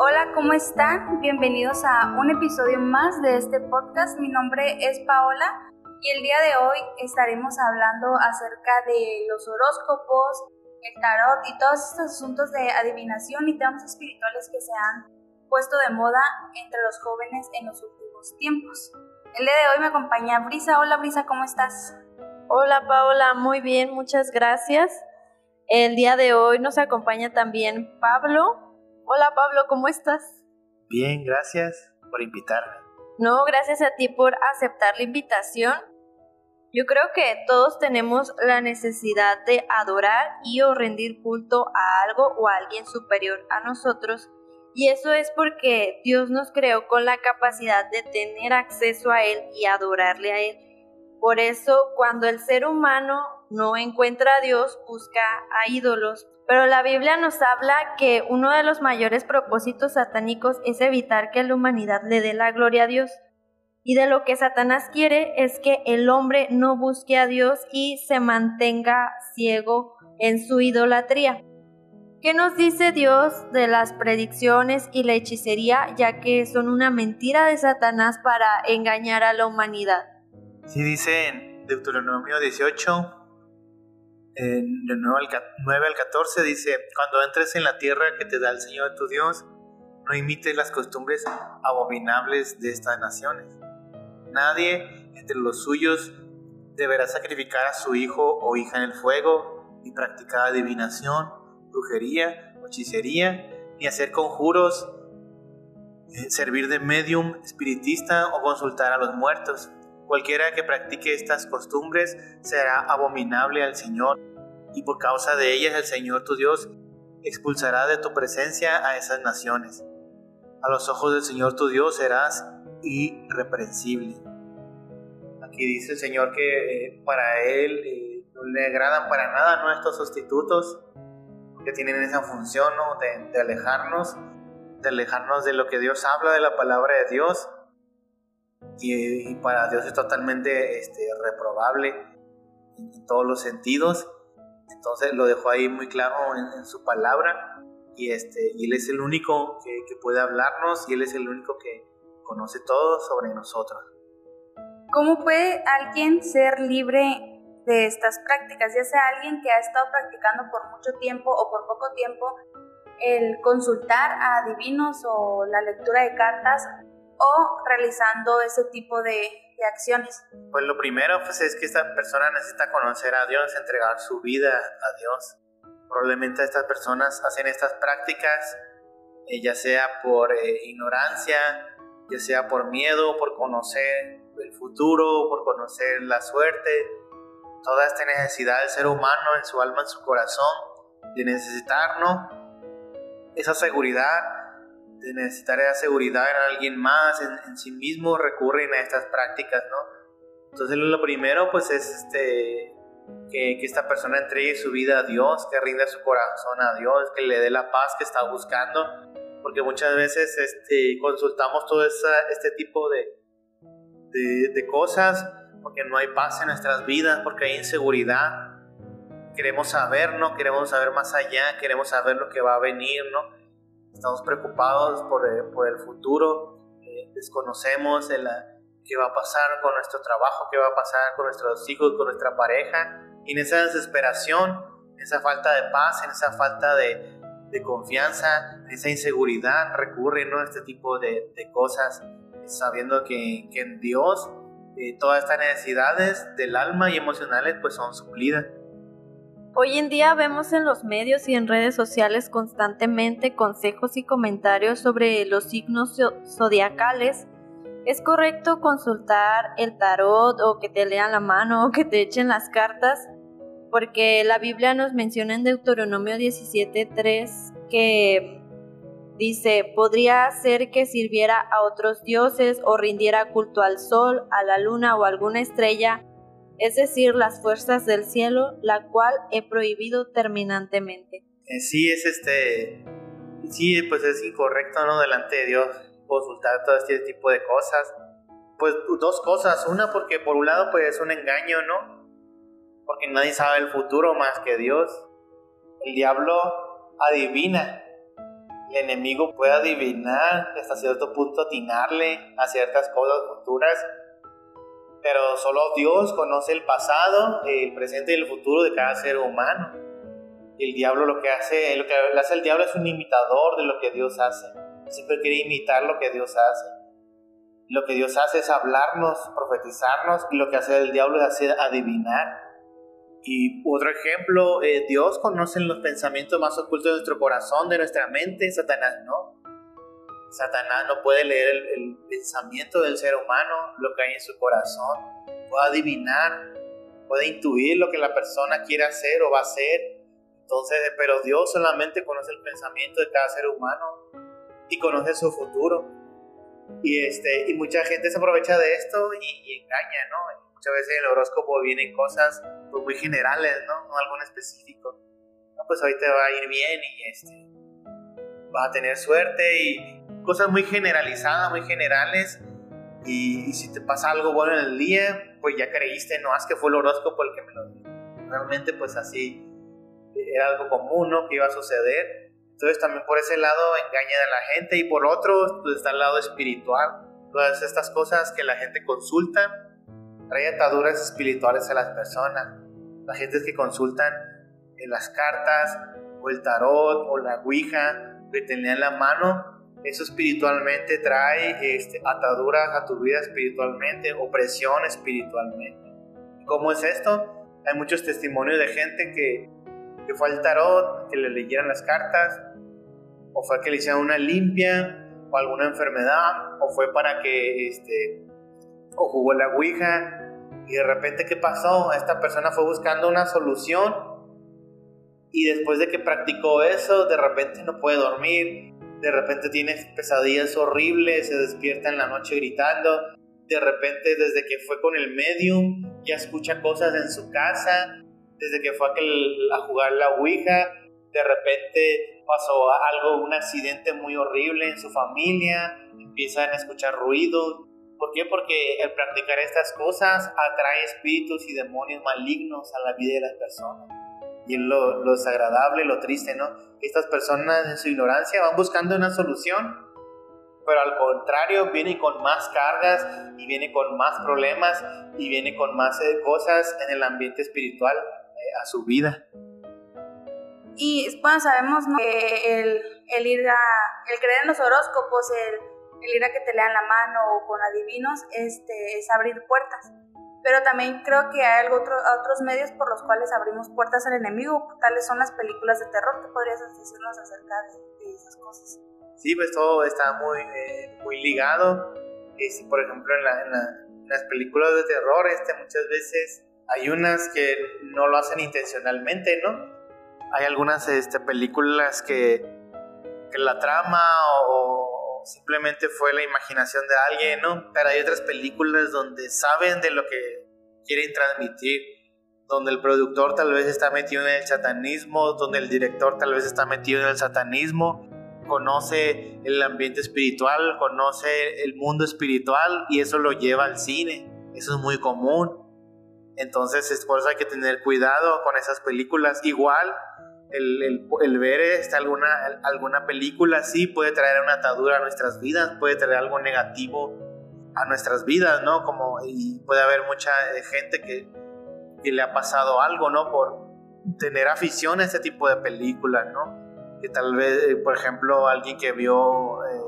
Hola, ¿cómo están? Bienvenidos a un episodio más de este podcast. Mi nombre es Paola y el día de hoy estaremos hablando acerca de los horóscopos, el tarot y todos estos asuntos de adivinación y temas espirituales que se han puesto de moda entre los jóvenes en los últimos tiempos. El día de hoy me acompaña Brisa. Hola Brisa, ¿cómo estás? Hola Paola, muy bien, muchas gracias. El día de hoy nos acompaña también Pablo. Hola Pablo, ¿cómo estás? Bien, gracias por invitarme. No, gracias a ti por aceptar la invitación. Yo creo que todos tenemos la necesidad de adorar y o rendir culto a algo o a alguien superior a nosotros. Y eso es porque Dios nos creó con la capacidad de tener acceso a Él y adorarle a Él. Por eso, cuando el ser humano no encuentra a Dios, busca a ídolos. Pero la Biblia nos habla que uno de los mayores propósitos satánicos es evitar que la humanidad le dé la gloria a Dios. Y de lo que Satanás quiere es que el hombre no busque a Dios y se mantenga ciego en su idolatría. ¿Qué nos dice Dios de las predicciones y la hechicería, ya que son una mentira de Satanás para engañar a la humanidad? Sí, dice en Deuteronomio 18, en, del 9 al 14, dice, cuando entres en la tierra que te da el Señor tu Dios, no imites las costumbres abominables de estas naciones Nadie entre los suyos deberá sacrificar a su hijo o hija en el fuego, ni practicar adivinación, brujería hechicería, ni hacer conjuros, eh, servir de medium, espiritista o consultar a los muertos. Cualquiera que practique estas costumbres será abominable al Señor, y por causa de ellas el Señor tu Dios expulsará de tu presencia a esas naciones. A los ojos del Señor tu Dios serás irreprensible. Aquí dice el Señor que eh, para Él eh, no le agradan para nada nuestros sustitutos, que tienen esa función de, alejarnos, de alejarnos de lo que Dios habla, de la palabra de Dios. Y, para Dios es totalmente este, reprobable en, todos los sentidos. Entonces lo dejó ahí muy claro en, su palabra. Y, este, y Él es el único que, que puede hablarnos y Él es el único que, conoce todo sobre nosotros. ¿Cómo puede alguien ser libre de estas prácticas? Ya sea alguien que ha estado practicando por mucho tiempo o por poco tiempo, el consultar a divinos o la lectura de cartas o realizando ese tipo de, acciones? Pues lo primero pues, es que esta persona necesita conocer a Dios, entregar su vida a Dios. Probablemente estas personas hacen estas prácticas eh, ya sea por eh, ignorancia, ya sea por miedo, por conocer el futuro, por conocer la suerte, toda esta necesidad del ser humano en su alma, en su corazón, de necesitarnos esa seguridad, necesitar esa seguridad en alguien más, en, sí mismo, recurren a estas prácticas, ¿no? Entonces lo primero pues es este, que, que, esta persona entregue su vida a Dios, que rinda su corazón a Dios, que le dé la paz que está buscando porque muchas veces este, consultamos todo este tipo de, de, cosas porque no hay paz en nuestras vidas, porque hay inseguridad. Queremos saber, ¿no? Queremos saber más allá, queremos saber lo que va a venir, ¿no? Estamos preocupados por, eh, por el futuro, eh, desconocemos el, qué va a pasar con nuestro trabajo, qué va a pasar con nuestros hijos, con nuestra pareja. Y en esa desesperación, en esa falta de paz, en esa falta de, de confianza, esa inseguridad, recurren a este tipo de, cosas, sabiendo que, en Dios eh, todas estas necesidades del alma y emocionales pues son suplidas. Hoy en día vemos en los medios y en redes sociales constantemente consejos y comentarios sobre los signos zodiacales. ¿Es correcto consultar el tarot o que te lean la mano o que te echen las cartas? porque la Biblia nos menciona en Deuteronomio 17.3 que dice, podría ser que sirviera a otros dioses o rindiera culto al sol, a la luna o a alguna estrella, es decir, las fuerzas del cielo, la cual he prohibido terminantemente. Eh, sí, es este, sí, pues es incorrecto, ¿no? Delante de Dios consultar todo este tipo de cosas. Pues dos cosas, una porque por un lado pues es un engaño, ¿no? porque nadie sabe el futuro más que Dios. El diablo adivina el enemigo puede adivinar, hasta cierto punto atinarle a ciertas cosas futuras, pero solo Dios conoce el pasado, el presente y el futuro de cada ser humano. El diablo lo que hace, lo que hace el diablo es un imitador de lo que Dios hace. Siempre quiere imitar lo que Dios hace. Lo que Dios hace es hablarnos, profetizarnos, y lo que hace el diablo es hacer adivinar. Y otro ejemplo, eh, Dios conoce los pensamientos más ocultos de nuestro corazón, de nuestra mente, Satanás no. Satanás no puede leer el, pensamiento del ser humano, lo que hay en su corazón, puede adivinar, puede intuir lo que la persona quiere hacer o va a hacer. Entonces, pero Dios solamente conoce el pensamiento de cada ser humano y conoce su futuro. Y, este, y mucha gente se aprovecha de esto y, engaña, ¿no? Muchas veces en el horóscopo vienen cosas pues, muy generales, ¿no? No algo específico. No, pues hoy te va a ir bien y este, vas a tener suerte y cosas muy generalizadas, muy generales. Y, si te pasa algo bueno en el día, pues ya creíste, no, es que fue el horóscopo el que me lo dijo. Realmente pues así era algo común, ¿no? Que iba a suceder entonces también por ese lado engañan a la gente y por otro pues, está el lado espiritual. Todas estas cosas que la gente consulta trae ataduras espirituales a las personas. La gente que consultan en las cartas o el tarot o la ouija que tenía en la mano, eso espiritualmente trae este, ataduras a tu vida espiritualmente, opresión espiritualmente. ¿Cómo es esto? Hay muchos testimonios de gente que que fue al tarot, que le leyeran las cartas, o fue que le hicieran una limpia, o alguna enfermedad, o fue para que, este, o jugó la Ouija, y de repente, ¿qué pasó? Esta persona fue buscando una solución, y después de que practicó eso, de repente no puede dormir, de repente tiene pesadillas horribles, se despierta en la noche gritando, de repente desde que fue con el medium ya escucha cosas en su casa, desde que fue a, jugar la Ouija, de repente pasó algo, un accidente muy horrible en su familia, empiezan a escuchar ruidos. ¿Por qué? Porque el practicar estas cosas atrae espíritus y demonios malignos a la vida de las personas. Y lo, lo desagradable, lo triste, ¿no? Estas personas en su ignorancia van buscando una solución, pero al contrario viene con más cargas y viene con más problemas y viene con más eh, cosas en el ambiente espiritual a su vida. Y bueno, sabemos que el, el, ir a, el creer en los horóscopos, el, el, ir a que te lean la mano o con adivinos, este, es abrir puertas. Pero también creo que hay algo otro, otros medios por los cuales abrimos puertas al enemigo, tales son las películas de terror. ¿Qué podrías decirnos acerca de, esas cosas? Sí, pues todo está muy, eh, muy ligado. por ejemplo, en, la, en, las películas de terror, este, muchas veces hay unas que no lo hacen intencionalmente, ¿no? Hay algunas este, películas que, que la trama o, simplemente fue la imaginación de alguien, ¿no? Pero hay otras películas donde saben de lo que quieren transmitir, donde el productor tal vez está metido en el satanismo, donde el director tal vez está metido en el satanismo, conoce el ambiente espiritual, conoce el mundo espiritual y eso lo lleva al cine. Eso es muy común. Entonces, es por eso hay que tener cuidado con esas películas. Igual, el, el, ver este, alguna, alguna película así puede traer una atadura a nuestras vidas, puede traer algo negativo a nuestras vidas, ¿no? Como, y puede haber mucha eh, gente que, que le ha pasado algo, ¿no? Por tener afición a este tipo de películas, ¿no? Que tal vez, eh, por ejemplo, alguien que vio eh,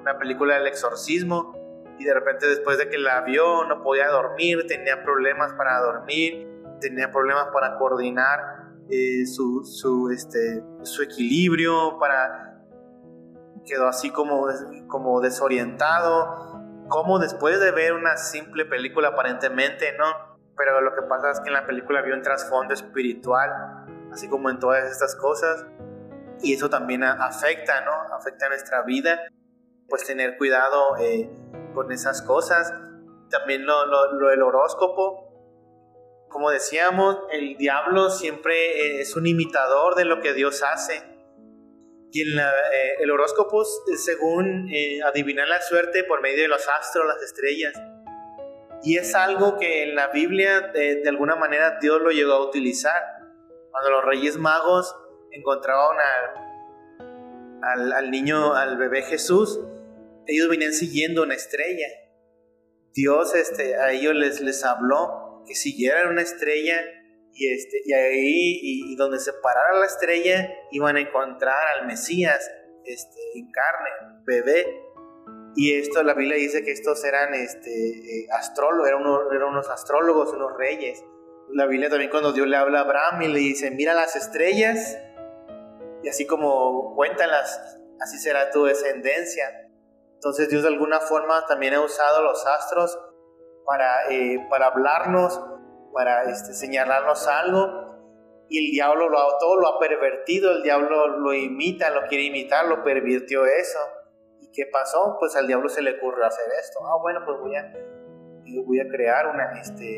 una película del exorcismo, y de repente después de que la vio no podía dormir, tenía problemas para dormir, tenía problemas para coordinar eh, su, su, este, su equilibrio, para quedó así como, como desorientado, como después de ver una simple película aparentemente, ¿no? Pero lo que pasa es que en la película vio un trasfondo espiritual, así como en todas estas cosas, y eso también afecta, ¿no? Afecta nuestra vida, pues tener cuidado. Eh, con esas cosas. También lo, lo, el horóscopo. Como decíamos, el diablo siempre es un imitador de lo que Dios hace. Y en eh, el horóscopo, según eh, adivinar la suerte por medio de los astros, las estrellas. Y es algo que en la Biblia, de, alguna manera, Dios lo llegó a utilizar. Cuando los reyes magos encontraban a al, niño, al bebé Jesús, ellos venían siguiendo una estrella. Dios este, a ellos les, les habló que siguieran una estrella y, este, y ahí, y, donde se parara la estrella, iban a encontrar al Mesías este, en carne, bebé. Y esto, la Biblia dice que estos eran este, eh, astrólogos, eran unos, eran unos astrólogos, unos reyes. La Biblia también cuando Dios le habla a Abraham y le dice, mira las estrellas, y así como cuéntalas, así será tu descendencia. Entonces Dios de alguna forma también ha usado los astros para, eh, para hablarnos, para este, señalarnos algo. Y el diablo lo, todo lo ha pervertido, el diablo lo imita, lo quiere imitar, lo pervirtió eso. ¿Y qué pasó? Pues al diablo se le ocurrió hacer esto. Ah, bueno, pues voy a, voy a crear una, este,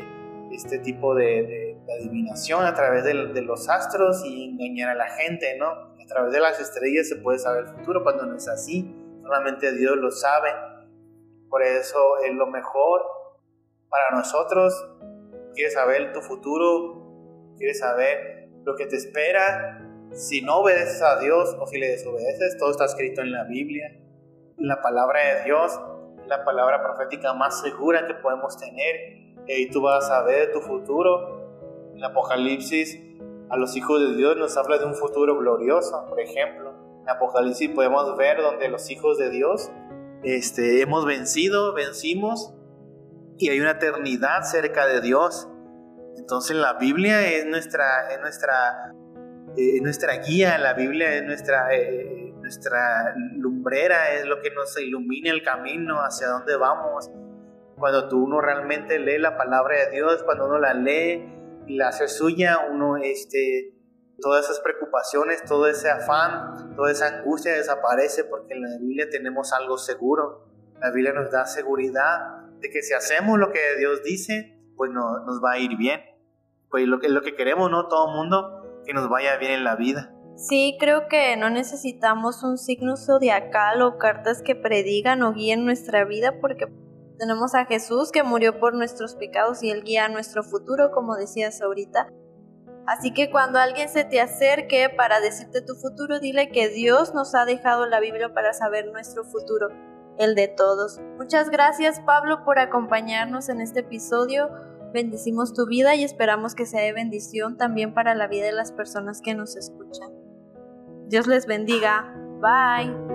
este tipo de, adivinación a través de, de, los astros y engañar a la gente, ¿no? A través de las estrellas se puede saber el futuro cuando no es así, solamente Dios lo sabe. Por eso es lo mejor para nosotros. Quieres saber tu futuro, quieres saber lo que te espera. Si no obedeces a Dios o si le desobedeces, todo está escrito en la Biblia. La palabra de Dios, la palabra profética más segura que podemos tener y tú vas a ver tu futuro. En Apocalipsis, a los hijos de Dios nos habla de un futuro glorioso, por ejemplo. En Apocalipsis podemos ver donde los hijos de Dios este, hemos vencido, vencimos y hay una eternidad cerca de Dios. Entonces la Biblia es nuestra, es nuestra, eh, nuestra guía, la Biblia es nuestra, eh, nuestra lumbrera, es lo que nos ilumina el camino hacia dónde vamos cuando tú uno realmente lee la palabra de Dios, cuando uno la lee y la hace suya, uno, este, todas esas preocupaciones, todo ese afán, toda esa angustia desaparece porque en la Biblia tenemos algo seguro. La Biblia nos da seguridad de que si hacemos lo que Dios dice, pues no, nos va a ir bien. Pues lo que, lo que queremos, ¿no? Todo mundo, que nos vaya bien en la vida. Sí, creo que no necesitamos un signo zodiacal o cartas que predigan o guíen nuestra vida porque tenemos a Jesús que murió por nuestros pecados y Él guía nuestro futuro, como decías ahorita. Así que cuando alguien se te acerque para decirte tu futuro, dile que Dios nos ha dejado la Biblia para saber nuestro futuro, el de todos. Muchas gracias Pablo por acompañarnos en este episodio. Bendecimos tu vida y esperamos que sea de bendición también para la vida de las personas que nos escuchan. Dios les bendiga. Bye.